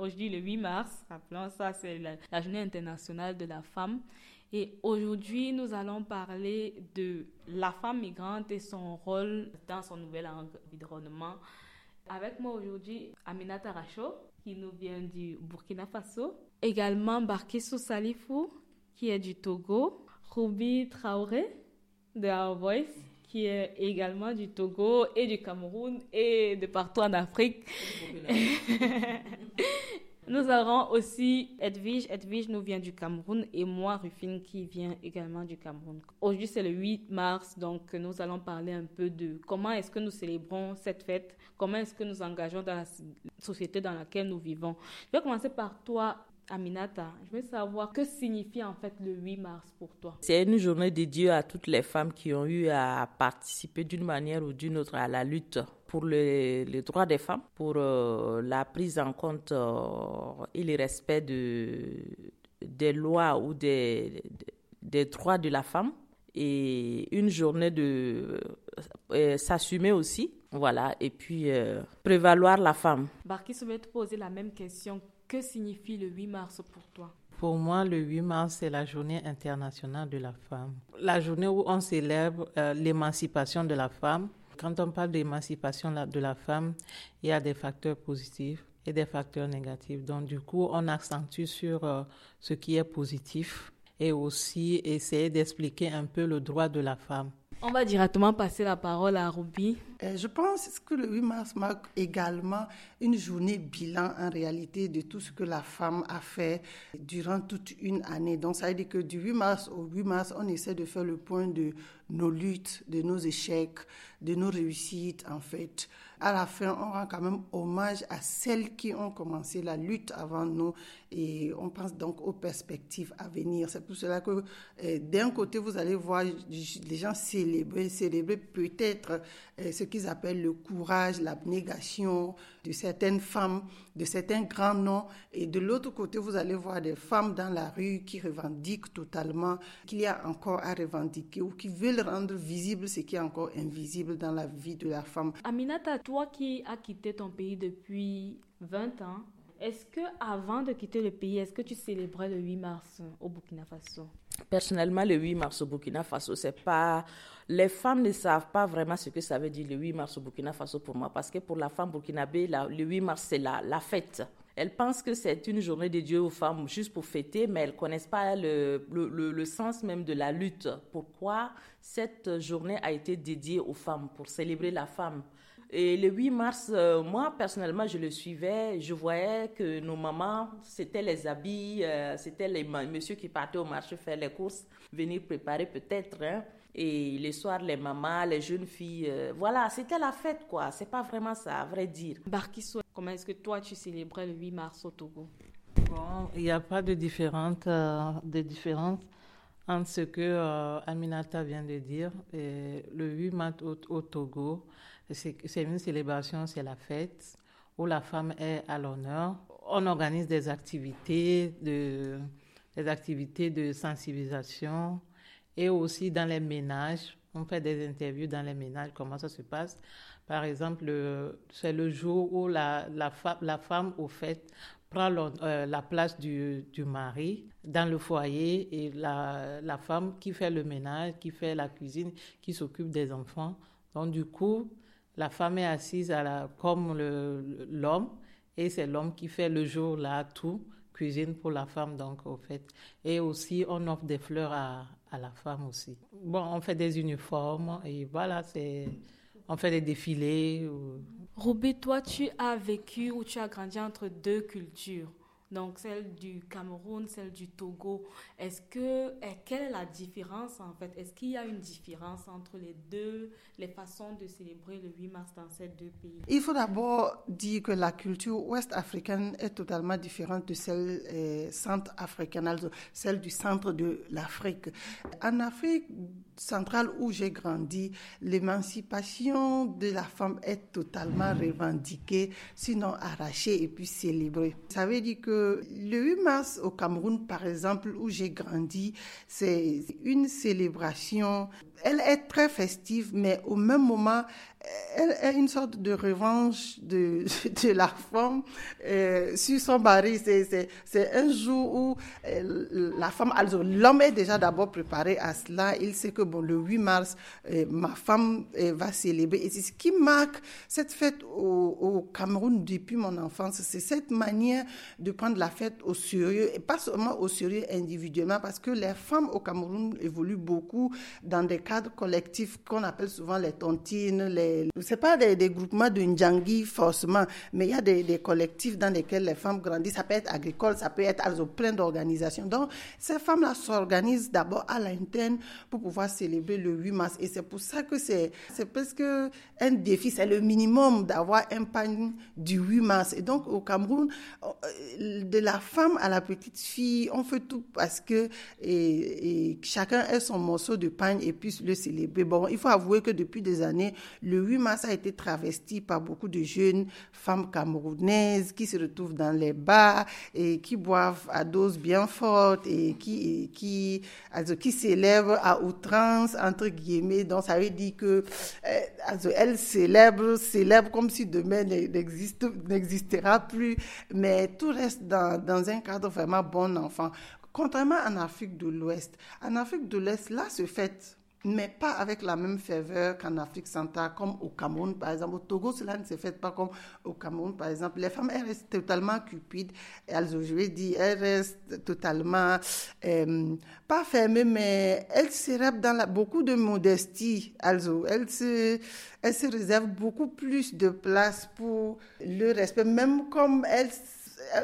aujourd'hui le 8 mars. Rappelons ça, c'est la, journée internationale de la femme. Et aujourd'hui, nous allons parler de la femme migrante et son rôle dans son nouvel environnement. Avec moi aujourd'hui, Aminata Racho, qui nous vient du Burkina Faso. Également, Barkissou Salifou, qui est du Togo. Ruby Traoré, de Our Voice, qui est également du Togo et du Cameroun et de partout en Afrique. Nous aurons aussi Edwige. Edwige nous vient du Cameroun et moi, Rufine, qui vient également du Cameroun. Aujourd'hui, c'est le 8 mars, donc nous allons parler un peu de comment est-ce que nous célébrons cette fête, comment est-ce que nous engageons dans la société dans laquelle nous vivons. Je vais commencer par toi, Aminata, je veux savoir que signifie en fait le 8 mars pour toi. C'est une journée dédiée à toutes les femmes qui ont eu à participer d'une manière ou d'une autre à la lutte pour les, droits des femmes, pour euh, la prise en compte euh, et le respect de, des lois ou des, des droits de la femme et une journée de euh, s'assumer aussi, voilà, et puis prévaloir la femme. Barki se te poser la même question que signifie le 8 mars pour toi? Pour moi, le 8 mars, c'est la journée internationale de la femme. La journée où on célèbre euh, l'émancipation de la femme. Quand on parle d'émancipation de la femme, il y a des facteurs positifs et des facteurs négatifs. Donc, du coup, on accentue sur euh, ce qui est positif et aussi essayer d'expliquer un peu le droit de la femme. On va directement passer la parole à Ruby. Euh, je pense que le 8 mars marque également une journée bilan en réalité de tout ce que la femme a fait durant toute une année. Donc ça veut dire que du 8 mars au 8 mars, on essaie de faire le point de nos luttes, de nos échecs, de nos réussites en fait à la fin, on rend quand même hommage à celles qui ont commencé la lutte avant nous et on pense donc aux perspectives à venir. C'est pour cela que euh, d'un côté, vous allez voir les gens célébrer, célébrer peut-être euh, ce qu'ils appellent le courage, l'abnégation de certaines femmes, de certains grands noms. Et de l'autre côté, vous allez voir des femmes dans la rue qui revendiquent totalement qu'il y a encore à revendiquer ou qui veulent rendre visible ce qui est encore invisible dans la vie de la femme. Aminata, toi qui as quitté ton pays depuis 20 ans, est-ce que avant de quitter le pays, est-ce que tu célébrais le 8 mars au Burkina Faso? Personnellement, le 8 mars au Burkina Faso, c'est pas les femmes ne savent pas vraiment ce que ça veut dire le 8 mars au Burkina Faso pour moi parce que pour la femme burkinabé, le 8 mars c'est la, la fête. Elles pensent que c'est une journée dédiée aux femmes juste pour fêter, mais elles ne connaissent pas le, le, le, sens même de la lutte. Pourquoi cette journée a été dédiée aux femmes, pour célébrer la femme? Et le 8 mars, euh, moi, personnellement, je le suivais. Je voyais que nos mamans, c'était les habits, euh, c'était les messieurs qui partaient au marché faire les courses, venir préparer peut-être. Hein. Et les soirs, les mamans, les jeunes filles, euh, voilà, c'était la fête, quoi. C'est pas vraiment ça, à vrai dire. Barkiso, comment est-ce que toi, tu célébrais le 8 mars au Togo? Bon, il n'y a pas de différence, de différence entre ce que Aminata vient de dire. Et le 8 mars au Togo, c'est une célébration, c'est la fête où la femme est à l'honneur. On organise des activités de, des activités de sensibilisation et aussi dans les ménages. On fait des interviews dans les ménages, comment ça se passe. Par exemple, c'est le jour où la, la, la, femme, au fait, prend euh, la place du, du, mari dans le foyer et la, la femme qui fait le ménage, qui fait la cuisine, qui s'occupe des enfants. Donc, du coup, la femme est assise comme l'homme et c'est l'homme qui fait le jour là tout, cuisine pour la femme donc au fait. Et aussi on offre des fleurs à, à la femme aussi. Bon, on fait des uniformes et voilà, on fait des défilés. Ou... toi tu as vécu ou tu as grandi entre deux cultures donc celle du Cameroun, celle du Togo. Est-ce que, quelle est la différence en fait? Est-ce qu'il y a une différence entre les deux, les façons de célébrer le 8 mars dans ces deux pays? Il faut d'abord dire que la culture ouest-africaine est totalement différente de celle euh, centre-africaine, celle du centre de l'Afrique. En Afrique, centrale où j'ai grandi, l'émancipation de la femme est totalement revendiquée, sinon arrachée et puis célébrée. Ça veut dire que le 8 mars au Cameroun, par exemple, où j'ai grandi, c'est une célébration. Elle est très festive, mais au même moment, elle est une sorte de revanche de, la femme euh, sur son mari. C'est un jour où euh, la femme, l'homme est déjà d'abord préparé à cela. Il sait que bon, le 8 mars, euh, ma femme va célébrer. Et c'est ce qui marque cette fête au, au Cameroun depuis mon enfance. C'est cette manière de prendre la fête au sérieux, et pas seulement au sérieux individuellement, parce que les femmes au Cameroun évoluent beaucoup dans des cadres collectifs qu'on appelle souvent les tontines, les c'est pas des, groupements de Ndjangi forcément, mais il y a des, collectifs dans lesquels les femmes grandissent. Ça peut être agricole, ça peut être plein d'organisations. Donc, ces femmes-là s'organisent d'abord à l'interne pour pouvoir célébrer le 8 mars. Et c'est pour ça que c'est, c'est presque un défi, c'est le minimum d'avoir un pain du 8 mars. Et donc, au Cameroun, euh, de la femme à la petite fille, on fait tout parce que et, chacun ait son morceau de pain et puisse le célébrer. Bon, il faut avouer que depuis des années, le 8 mars a été travesti par beaucoup de jeunes femmes camerounaises qui se retrouvent dans les bars et qui boivent à doses bien fortes et qui, qui, qui s'élèvent à outrance, entre guillemets. Donc, ça veut dire que euh, also, elles célèbrent, célèbrent comme si demain n'existera plus, mais tout reste dans, dans un cadre vraiment bon enfant. Contrairement en Afrique de l'Ouest, en Afrique de l'Est, là se fête mais pas avec la même ferveur qu'en Afrique centrale, comme au Cameroun, par exemple. Au Togo, cela ne se fait pas comme au Cameroun, par exemple. Les femmes, elles restent totalement cupides. Elles, je vais dire, elles restent totalement, euh, pas fermées, mais elles célèbrent dans la, beaucoup de modestie. Also, elles se, elles se réservent beaucoup plus de place pour le respect, même comme elles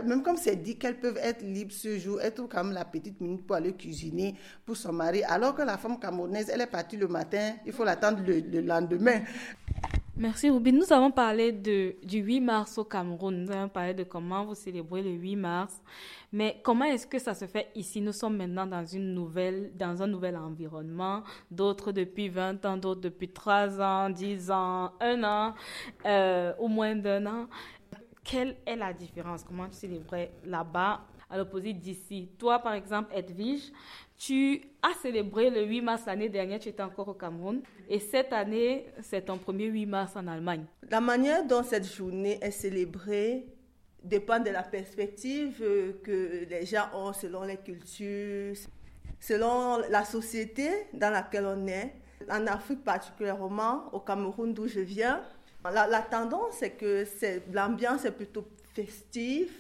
même comme c'est dit qu'elles peuvent être libres ce jour, être comme la petite minute pour aller cuisiner pour son mari, alors que la femme camerounaise, elle est partie le matin, il faut l'attendre le, le, lendemain. Merci Ruby. Nous avons parlé du 8 mars au Cameroun. Nous avons parlé de comment vous célébrez le 8 mars. Mais comment est-ce que ça se fait ici? Nous sommes maintenant dans, une nouvelle, dans un nouvel environnement. D'autres depuis 20 ans, d'autres depuis 3 ans, 10 ans, 1 an, euh, au moins d'un an. Quelle est la différence? Comment tu célébrais là-bas à l'opposé d'ici? Toi, par exemple, Edwige, tu as célébré le 8 mars l'année dernière, tu étais encore au Cameroun. Et cette année, c'est ton premier 8 mars en Allemagne. La manière dont cette journée est célébrée dépend de la perspective que les gens ont selon les cultures, selon la société dans laquelle on est. En Afrique particulièrement, au Cameroun d'où je viens, la, tendance, c'est que l'ambiance est plutôt festive.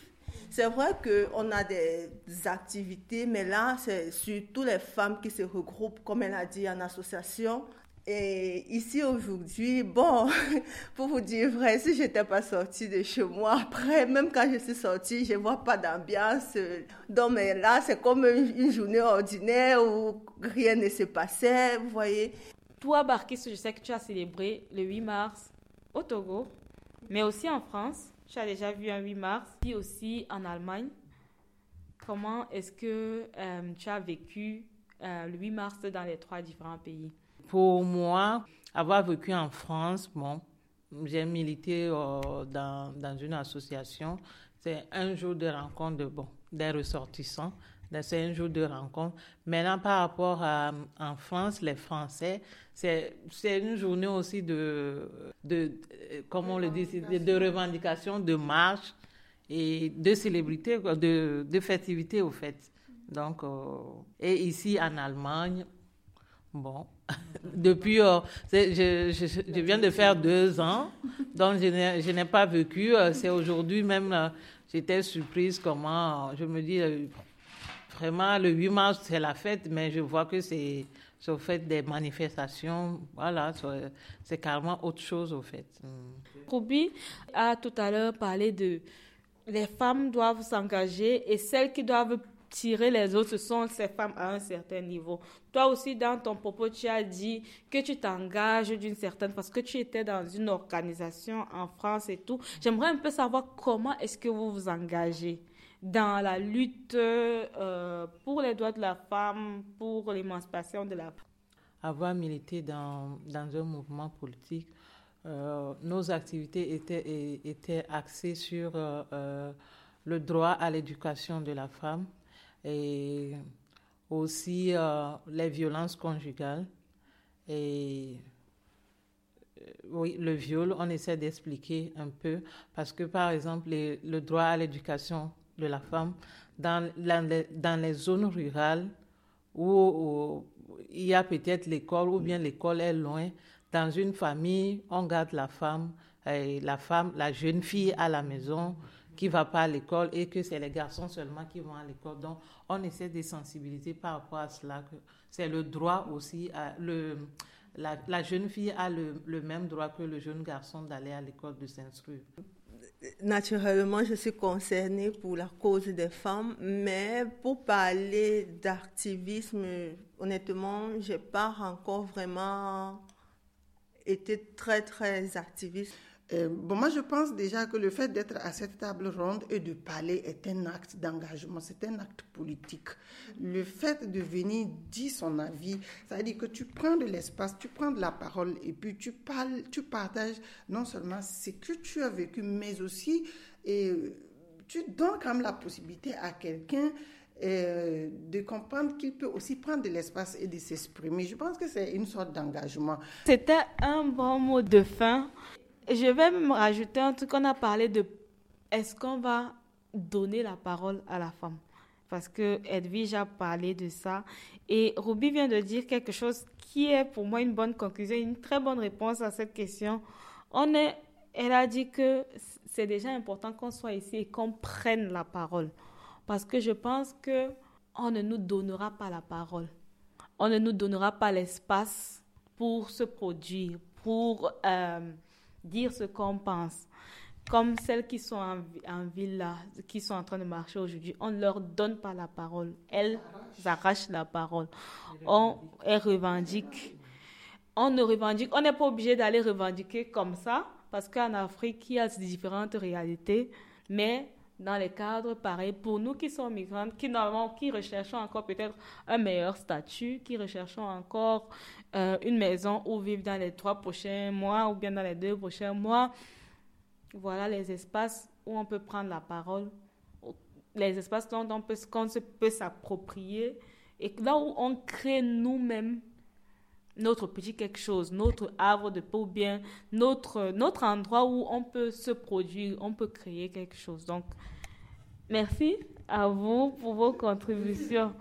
C'est vrai qu'on a des activités, mais là, c'est surtout les femmes qui se regroupent, comme elle a dit, en association. Et ici aujourd'hui, bon, pour vous dire vrai, si je n'étais pas sortie de chez moi, après, même quand je suis sortie, je ne vois pas d'ambiance. Donc, mais là, c'est comme une journée ordinaire où rien ne se passait, vous voyez. Toi, Barkis, je sais que tu as célébré le 8 mars au Togo, mais aussi en France. Tu as déjà vu un 8 mars, puis aussi en Allemagne. Comment est-ce que euh, tu as vécu euh, le 8 mars dans les trois différents pays? Pour moi, avoir vécu en France, bon, j'ai milité euh, dans, dans, une association. C'est un jour de rencontre de, bon, des ressortissants. C'est un jour de rencontre. Maintenant, par rapport à en France, les Français, c'est une journée aussi de, de comment on le dit, de, de revendication, de marche et de célébrité, de, de festivité au fait. Donc, euh, et ici en Allemagne, bon, depuis, euh, je, je, viens de faire deux ans, donc je n'ai pas vécu. Euh, c'est aujourd'hui même, j'étais surprise comment, je me dis, vraiment, le 8 mars, c'est la fête, mais je vois que c'est au fait des manifestations. Voilà, c'est carrément autre chose au fait. Ruby a tout à l'heure parlé de les femmes doivent s'engager et celles qui doivent tirer les autres, ce sont ces femmes à un certain niveau. Toi aussi, dans ton propos, tu as dit que tu t'engages d'une certaine parce que tu étais dans une organisation en France et tout. J'aimerais un peu savoir comment est-ce que vous vous engagez dans la lutte euh, pour les droits de la femme, pour l'émancipation de la femme. avoir milité dans, dans un mouvement politique, euh, nos activités étaient, étaient axées sur euh, le droit à l'éducation de la femme et aussi les violences conjugales et oui, le viol, on essaie d'expliquer un peu parce que, par exemple, le droit à l'éducation de la femme dans, dans, les, zones rurales où, il y a peut-être l'école ou bien l'école est loin, dans une famille, on garde la femme, la femme, la jeune fille à la maison qui va pas à l'école et que c'est les garçons seulement qui vont à l'école. Donc, on essaie de sensibiliser par rapport à cela. C'est le droit aussi, le, la, jeune fille a le, même droit que le jeune garçon d'aller à l'école de s'instruire. Naturellement, je suis concernée pour la cause des femmes, mais pour parler d'activisme, honnêtement, je n'ai pas encore vraiment été très, très activiste. Euh, bon, moi, je pense déjà que le fait d'être à cette table ronde et de parler est un acte d'engagement, c'est un acte politique. Le fait de venir dire son avis, ça veut dire que tu prends de l'espace, tu prends de la parole et puis tu parles, tu partages non seulement ce que tu as vécu, mais aussi et tu donnes quand même la possibilité à quelqu'un euh, de comprendre qu'il peut aussi prendre de l'espace et de s'exprimer. Je pense que c'est une sorte d'engagement. C'était un bon mot de fin. Je vais me rajouter un truc, on a parlé de est-ce qu'on va donner la parole à la femme? Parce que Edwige a parlé de ça. Et Ruby vient de dire quelque chose qui est pour moi une bonne conclusion, une très bonne réponse à cette question. On est, elle a dit que c'est déjà important qu'on soit ici et qu'on prenne la parole. Parce que je pense que on ne nous donnera pas la parole. On ne nous donnera pas l'espace pour se produire, pour euh, dire ce qu'on pense. Comme celles qui sont en, ville là, qui sont en train de marcher aujourd'hui, on ne leur donne pas la parole. Elles arrachent la parole. On, elles revendiquent. On ne revendique, on n'est pas obligé d'aller revendiquer comme ça, parce qu'en Afrique, il y a différentes réalités, mais dans les cadres pareils, pour nous qui sommes migrantes, qui normalement, qui recherchons encore peut-être un meilleur statut, qui recherchons encore euh, une maison où vivre dans les trois prochains mois ou bien dans les deux prochains mois, voilà les espaces où on peut prendre la parole, les espaces dont on peut, qu'on peut s'approprier et là où on crée nous-mêmes notre petit quelque chose, notre arbre de peau bien notre, notre endroit où on peut se produire, on peut créer quelque chose. Donc, merci à vous pour vos contributions.